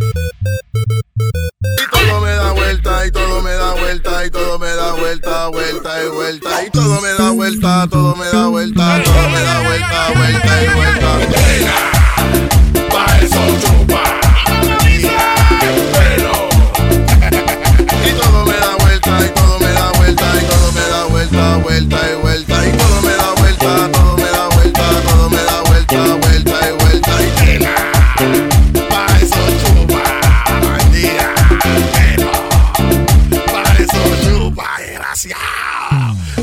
Y todo me da vuelta, y todo me da vuelta, y todo me da vuelta, vuelta y vuelta. Y todo me da vuelta, todo me da vuelta, todo me da vuelta, vuelta y vuelta. Venga, pa' eso chupa. Y todo me da vuelta, y todo me da vuelta, y todo me da vuelta, vuelta Yeah.